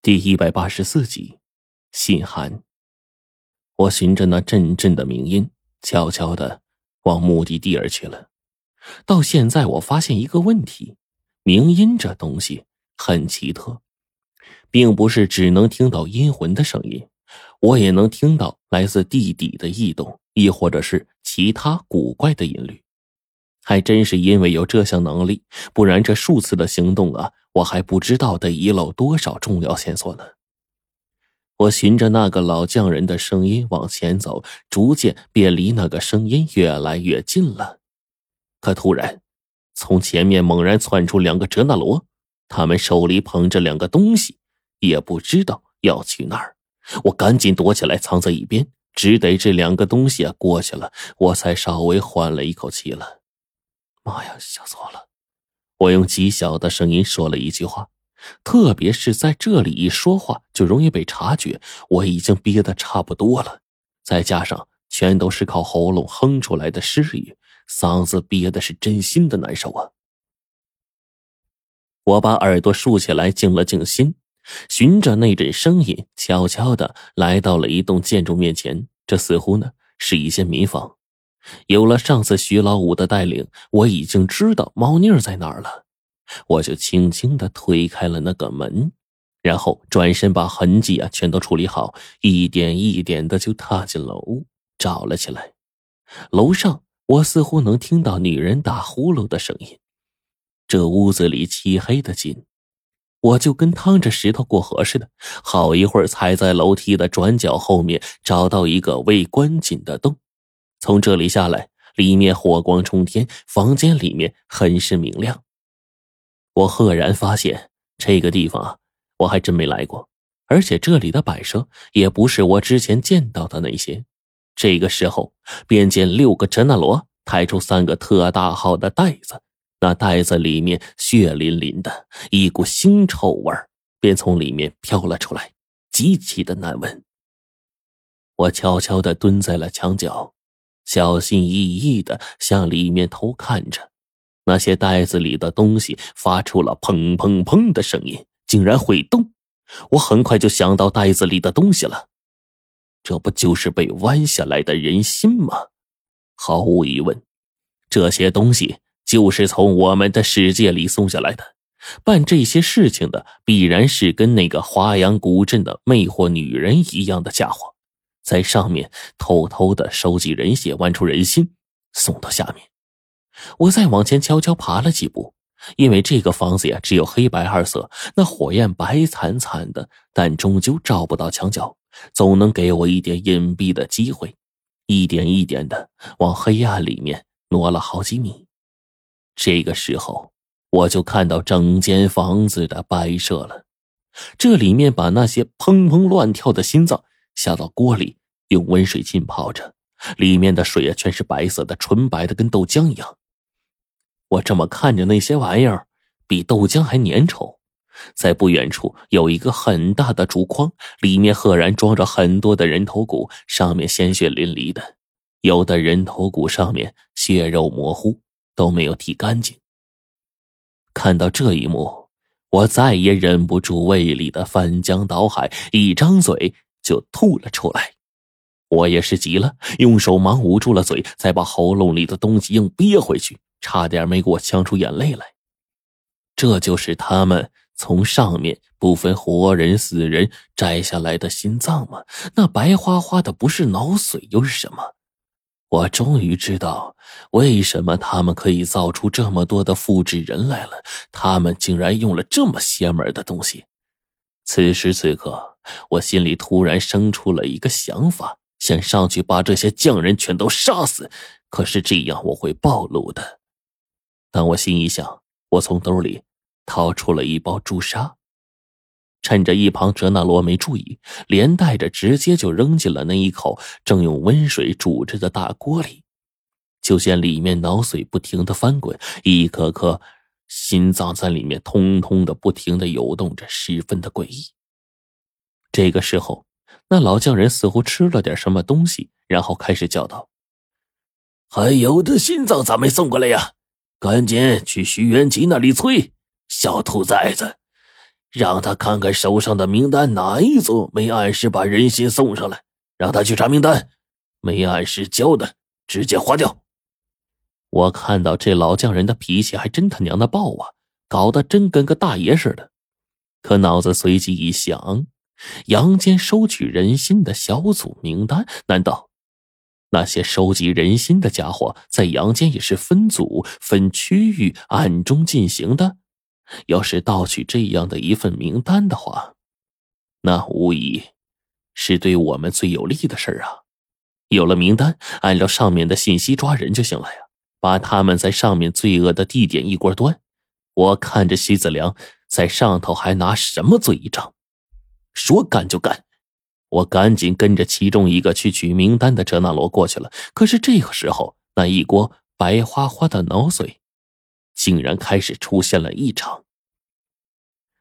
第一百八十四集，信函。我循着那阵阵的鸣音，悄悄的往目的地而去了。到现在，我发现一个问题：鸣音这东西很奇特，并不是只能听到阴魂的声音，我也能听到来自地底的异动，亦或者是其他古怪的音律。还真是因为有这项能力，不然这数次的行动啊，我还不知道得遗漏多少重要线索呢。我循着那个老匠人的声音往前走，逐渐便离那个声音越来越近了。可突然，从前面猛然窜出两个哲那罗，他们手里捧着两个东西，也不知道要去哪儿。我赶紧躲起来，藏在一边，只得这两个东西啊过去了，我才稍微缓了一口气了。妈呀，吓死我了！我用极小的声音说了一句话，特别是在这里一说话就容易被察觉。我已经憋得差不多了，再加上全都是靠喉咙哼出来的诗语，嗓子憋的是真心的难受啊！我把耳朵竖起来，静了静心，循着那阵声音，悄悄的来到了一栋建筑面前。这似乎呢是一间民房。有了上次徐老五的带领，我已经知道猫腻在哪儿了。我就轻轻的推开了那个门，然后转身把痕迹啊全都处理好，一点一点的就踏进了屋，找了起来。楼上我似乎能听到女人打呼噜的声音。这屋子里漆黑的紧，我就跟趟着石头过河似的，好一会儿才在楼梯的转角后面找到一个未关紧的洞。从这里下来，里面火光冲天，房间里面很是明亮。我赫然发现这个地方啊，我还真没来过，而且这里的摆设也不是我之前见到的那些。这个时候，便见六个真纳罗抬出三个特大号的袋子，那袋子里面血淋淋的，一股腥臭味便从里面飘了出来，极其的难闻。我悄悄的蹲在了墙角。小心翼翼的向里面偷看着，那些袋子里的东西发出了砰砰砰的声音，竟然会动。我很快就想到袋子里的东西了，这不就是被弯下来的人心吗？毫无疑问，这些东西就是从我们的世界里送下来的。办这些事情的必然是跟那个华阳古镇的魅惑女人一样的家伙。在上面偷偷的收集人血，剜出人心，送到下面。我再往前悄悄爬了几步，因为这个房子呀只有黑白二色，那火焰白惨惨的，但终究照不到墙角，总能给我一点隐蔽的机会。一点一点的往黑暗里面挪了好几米，这个时候我就看到整间房子的摆设了。这里面把那些砰砰乱跳的心脏下到锅里。用温水浸泡着，里面的水啊，全是白色的，纯白的，跟豆浆一样。我这么看着那些玩意儿，比豆浆还粘稠。在不远处有一个很大的竹筐，里面赫然装着很多的人头骨，上面鲜血淋漓的，有的人头骨上面血肉模糊，都没有剃干净。看到这一幕，我再也忍不住胃里的翻江倒海，一张嘴就吐了出来。我也是急了，用手忙捂住了嘴，再把喉咙里的东西硬憋回去，差点没给我呛出眼泪来。这就是他们从上面不分活人死人摘下来的心脏吗？那白花花的不是脑髓又是什么？我终于知道为什么他们可以造出这么多的复制人来了。他们竟然用了这么邪门的东西。此时此刻，我心里突然生出了一个想法。想上去把这些匠人全都杀死，可是这样我会暴露的。但我心一想，我从兜里掏出了一包朱砂，趁着一旁哲那罗没注意，连带着直接就扔进了那一口正用温水煮着的大锅里。就见里面脑髓不停的翻滚，一颗颗心脏在里面通通的不停的游动着，十分的诡异。这个时候。那老匠人似乎吃了点什么东西，然后开始叫道：“还有的心脏咋没送过来呀？赶紧去徐元吉那里催！小兔崽子，让他看看手上的名单哪一组没按时把人心送上来，让他去查名单，没按时交的直接划掉。我看到这老匠人的脾气还真他娘的暴啊，搞得真跟个大爷似的。可脑子随即一想，阳间收取人心的小组名单，难道那些收集人心的家伙在阳间也是分组、分区域暗中进行的？要是盗取这样的一份名单的话，那无疑是对我们最有利的事儿啊！有了名单，按照上面的信息抓人就行了呀。把他们在上面罪恶的地点一锅端。我看着徐子良在上头还拿什么嘴一张？说干就干。我赶紧跟着其中一个去取名单的哲那罗过去了。可是这个时候，那一锅白花花的脑髓竟然开始出现了异常。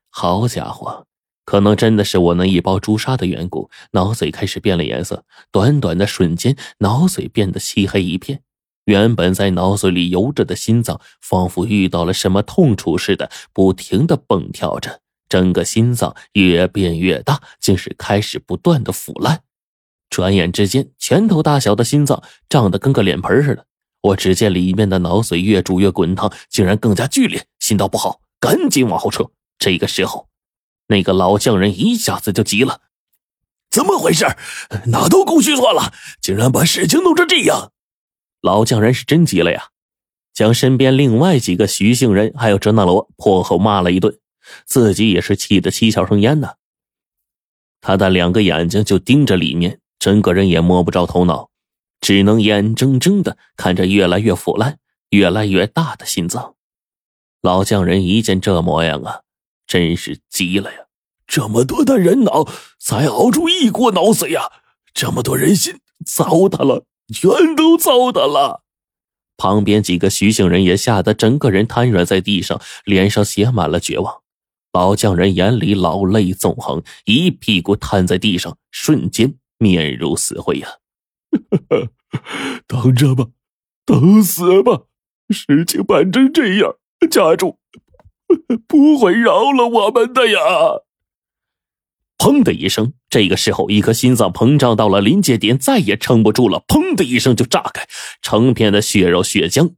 好家伙，可能真的是我那一包朱砂的缘故，脑髓开始变了颜色。短短的瞬间，脑髓变得漆黑一片。原本在脑髓里游着的心脏，仿佛遇到了什么痛楚似的，不停的蹦跳着。整个心脏越变越大，竟是开始不断的腐烂。转眼之间，拳头大小的心脏胀得跟个脸盆似的。我只见里面的脑髓越煮越滚烫，竟然更加剧烈。心道不好，赶紧往后撤。这个时候，那个老匠人一下子就急了：“怎么回事？哪都工序错了，竟然把事情弄成这样！”老匠人是真急了呀，将身边另外几个徐姓人还有哲纳罗破口骂了一顿，自己也是气得七窍生烟呢。他的两个眼睛就盯着里面，整个人也摸不着头脑，只能眼睁睁的看着越来越腐烂、越来越大的心脏。老匠人一见这模样啊，真是急了呀！这么多的人脑才熬出一锅脑髓呀，这么多人心糟蹋了。全都糟蹋了，旁边几个徐姓人也吓得整个人瘫软在地上，脸上写满了绝望。老匠人眼里老泪纵横，一屁股瘫在地上，瞬间面如死灰呀！等着吧，等死吧！事情办成这样，家主不会饶了我们的呀！砰的一声，这个时候，一颗心脏膨胀到了临界点，再也撑不住了，砰的一声就炸开，成片的血肉血浆，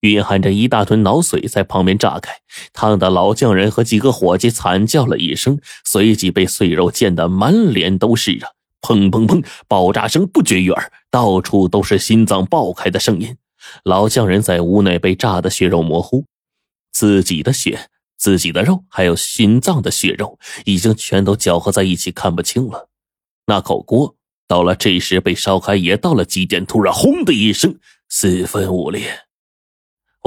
蕴含着一大吨脑髓在旁边炸开，烫的老匠人和几个伙计惨叫了一声，随即被碎肉溅得满脸都是啊！砰砰砰，爆炸声不绝于耳，到处都是心脏爆开的声音。老匠人在屋内被炸得血肉模糊，自己的血。自己的肉还有心脏的血肉已经全都搅和在一起，看不清了。那口锅到了这时被烧开，也到了极点，突然轰的一声，四分五裂。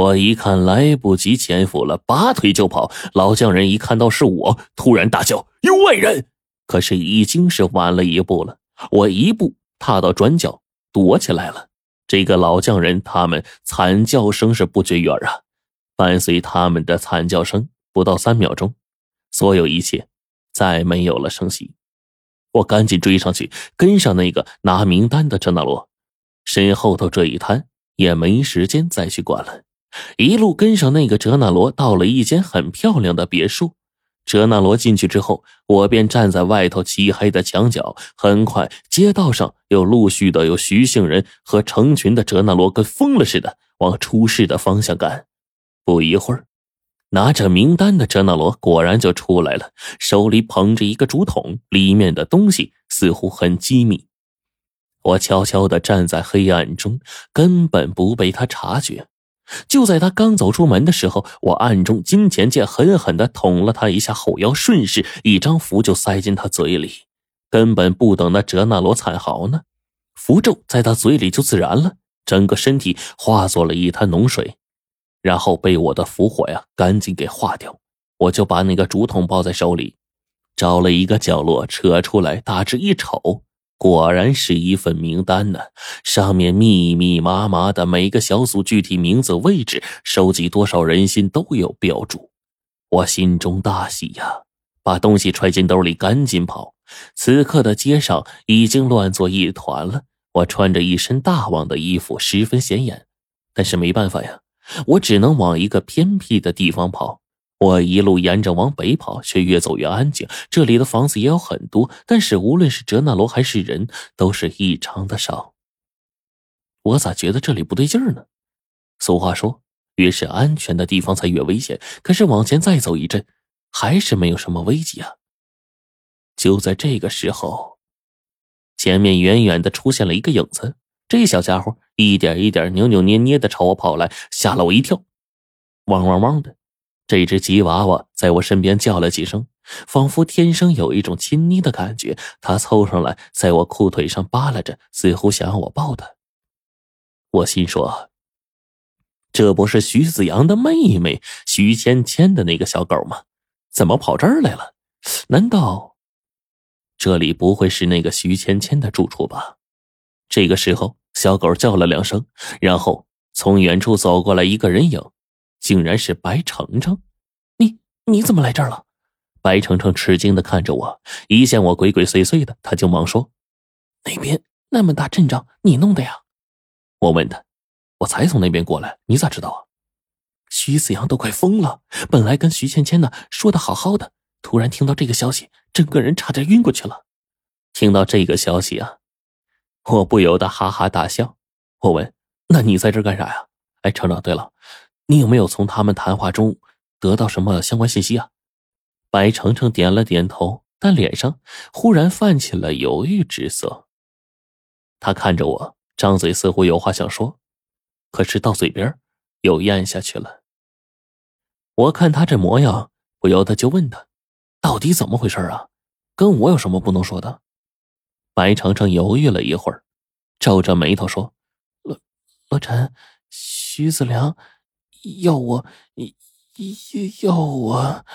我一看来不及潜伏了，拔腿就跑。老匠人一看到是我，突然大叫：“有外人！”可是已经是晚了一步了。我一步踏到转角，躲起来了。这个老匠人他们惨叫声是不绝于耳啊，伴随他们的惨叫声。不到三秒钟，所有一切再没有了声息。我赶紧追上去，跟上那个拿名单的陈大罗，身后头这一摊也没时间再去管了。一路跟上那个哲那罗，到了一间很漂亮的别墅。哲那罗进去之后，我便站在外头漆黑的墙角。很快，街道上又陆续的有徐姓人和成群的哲那罗，跟疯了似的往出事的方向赶。不一会儿。拿着名单的哲那罗果然就出来了，手里捧着一个竹筒，里面的东西似乎很机密。我悄悄地站在黑暗中，根本不被他察觉。就在他刚走出门的时候，我暗中金钱剑狠狠地捅了他一下后腰，顺势一张符就塞进他嘴里。根本不等那哲那罗惨嚎呢，符咒在他嘴里就自燃了，整个身体化作了一滩脓水。然后被我的符火呀赶紧给化掉，我就把那个竹筒抱在手里，找了一个角落扯出来，大致一瞅，果然是一份名单呢，上面密密麻麻的每个小组具体名字、位置、收集多少人心都有标注，我心中大喜呀，把东西揣进兜里，赶紧跑。此刻的街上已经乱作一团了，我穿着一身大王的衣服，十分显眼，但是没办法呀。我只能往一个偏僻的地方跑。我一路沿着往北跑，却越走越安静。这里的房子也有很多，但是无论是哲那罗还是人，都是异常的少。我咋觉得这里不对劲儿呢？俗话说，越是安全的地方才越危险。可是往前再走一阵，还是没有什么危机啊。就在这个时候，前面远远的出现了一个影子。这小家伙一点一点扭扭捏捏的朝我跑来，吓了我一跳。汪汪汪的，这只吉娃娃在我身边叫了几声，仿佛天生有一种亲昵的感觉。它凑上来，在我裤腿上扒拉着，似乎想要我抱它。我心说：“这不是徐子阳的妹妹徐芊芊的那个小狗吗？怎么跑这儿来了？难道这里不会是那个徐芊芊的住处吧？”这个时候。小狗叫了两声，然后从远处走过来一个人影，竟然是白程程。你你怎么来这儿了？白程程吃惊的看着我，一见我鬼鬼祟祟的，他就忙说：“那边那么大阵仗，你弄的呀？”我问他：“我才从那边过来，你咋知道啊？”徐子阳都快疯了，本来跟徐芊芊呢说的好好的，突然听到这个消息，整个人差点晕过去了。听到这个消息啊。我不由得哈哈大笑。我问：“那你在这干啥呀？”哎，程程，对了，你有没有从他们谈话中得到什么相关信息啊？白程程点了点头，但脸上忽然泛起了犹豫之色。他看着我，张嘴似乎有话想说，可是到嘴边又咽下去了。我看他这模样，不由得就问他：“到底怎么回事啊？跟我有什么不能说的？”白程程犹豫了一会儿，皱着眉头说：“罗罗晨，徐子良要我，要我。”